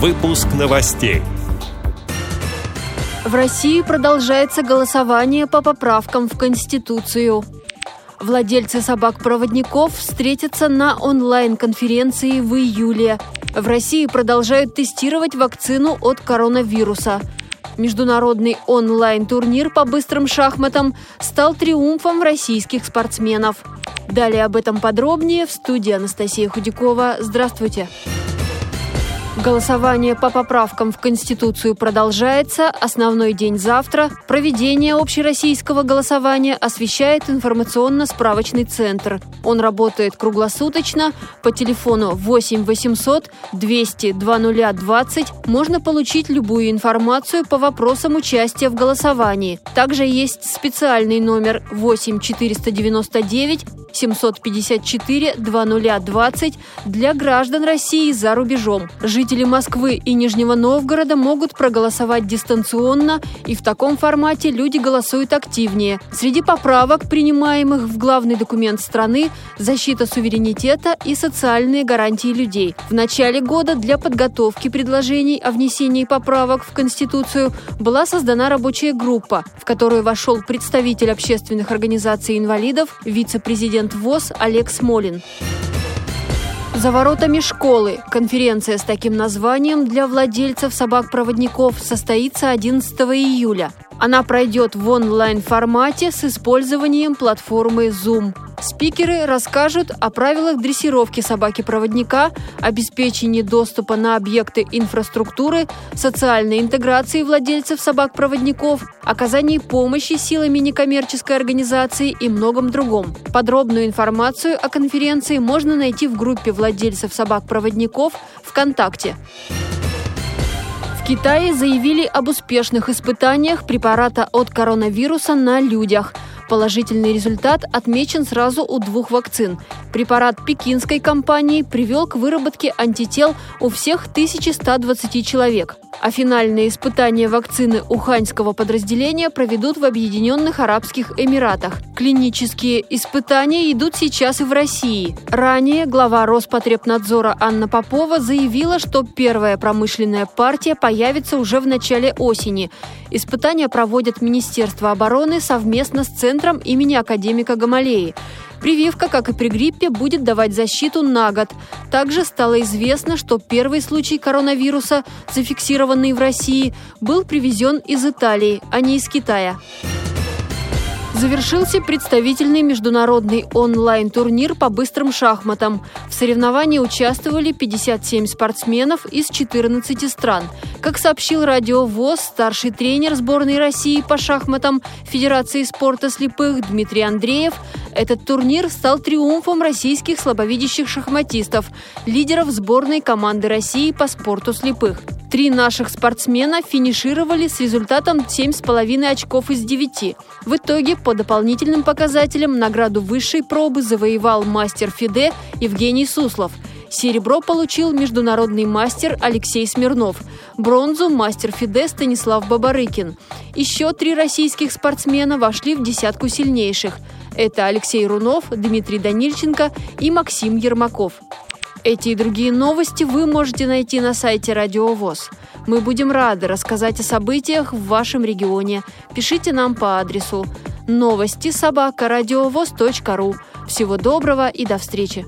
Выпуск новостей. В России продолжается голосование по поправкам в Конституцию. Владельцы собак-проводников встретятся на онлайн-конференции в июле. В России продолжают тестировать вакцину от коронавируса. Международный онлайн-турнир по быстрым шахматам стал триумфом российских спортсменов. Далее об этом подробнее в студии Анастасия Худякова. Здравствуйте! Здравствуйте! Голосование по поправкам в Конституцию продолжается. Основной день завтра. Проведение общероссийского голосования освещает информационно-справочный центр. Он работает круглосуточно. По телефону 8 800 200 2020 можно получить любую информацию по вопросам участия в голосовании. Также есть специальный номер 8 499 754 2020 для граждан России за рубежом. Жители Москвы и Нижнего Новгорода могут проголосовать дистанционно, и в таком формате люди голосуют активнее. Среди поправок, принимаемых в главный документ страны, защита суверенитета и социальные гарантии людей. В начале года для подготовки предложений о внесении поправок в Конституцию была создана рабочая группа, в которую вошел представитель общественных организаций инвалидов, вице-президент президент ВОЗ Олег Смолин. За воротами школы. Конференция с таким названием для владельцев собак-проводников состоится 11 июля. Она пройдет в онлайн-формате с использованием платформы Zoom. Спикеры расскажут о правилах дрессировки собаки-проводника, обеспечении доступа на объекты инфраструктуры, социальной интеграции владельцев собак-проводников, оказании помощи силами некоммерческой организации и многом другом. Подробную информацию о конференции можно найти в группе владельцев собак-проводников ВКонтакте. Китае заявили об успешных испытаниях препарата от коронавируса на людях. Положительный результат отмечен сразу у двух вакцин. Препарат пекинской компании привел к выработке антител у всех 1120 человек а финальные испытания вакцины уханьского подразделения проведут в Объединенных Арабских Эмиратах. Клинические испытания идут сейчас и в России. Ранее глава Роспотребнадзора Анна Попова заявила, что первая промышленная партия появится уже в начале осени. Испытания проводят Министерство обороны совместно с Центром имени академика Гамалеи. Прививка, как и при гриппе, будет давать защиту на год. Также стало известно, что первый случай коронавируса, зафиксированный в России, был привезен из Италии, а не из Китая. Завершился представительный международный онлайн-турнир по быстрым шахматам. В соревновании участвовали 57 спортсменов из 14 стран. Как сообщил Радио ВОЗ, старший тренер сборной России по шахматам Федерации спорта слепых Дмитрий Андреев, этот турнир стал триумфом российских слабовидящих шахматистов, лидеров сборной команды России по спорту слепых. Три наших спортсмена финишировали с результатом 7,5 очков из 9. В итоге по дополнительным показателям награду высшей пробы завоевал мастер ФИДЕ Евгений Суслов. Серебро получил международный мастер Алексей Смирнов. Бронзу – мастер ФИДЕ Станислав Бабарыкин. Еще три российских спортсмена вошли в десятку сильнейших. Это Алексей Рунов, Дмитрий Данильченко и Максим Ермаков. Эти и другие новости вы можете найти на сайте Радио ВОЗ. Мы будем рады рассказать о событиях в вашем регионе. Пишите нам по адресу новости собака ру. Всего доброго и до встречи!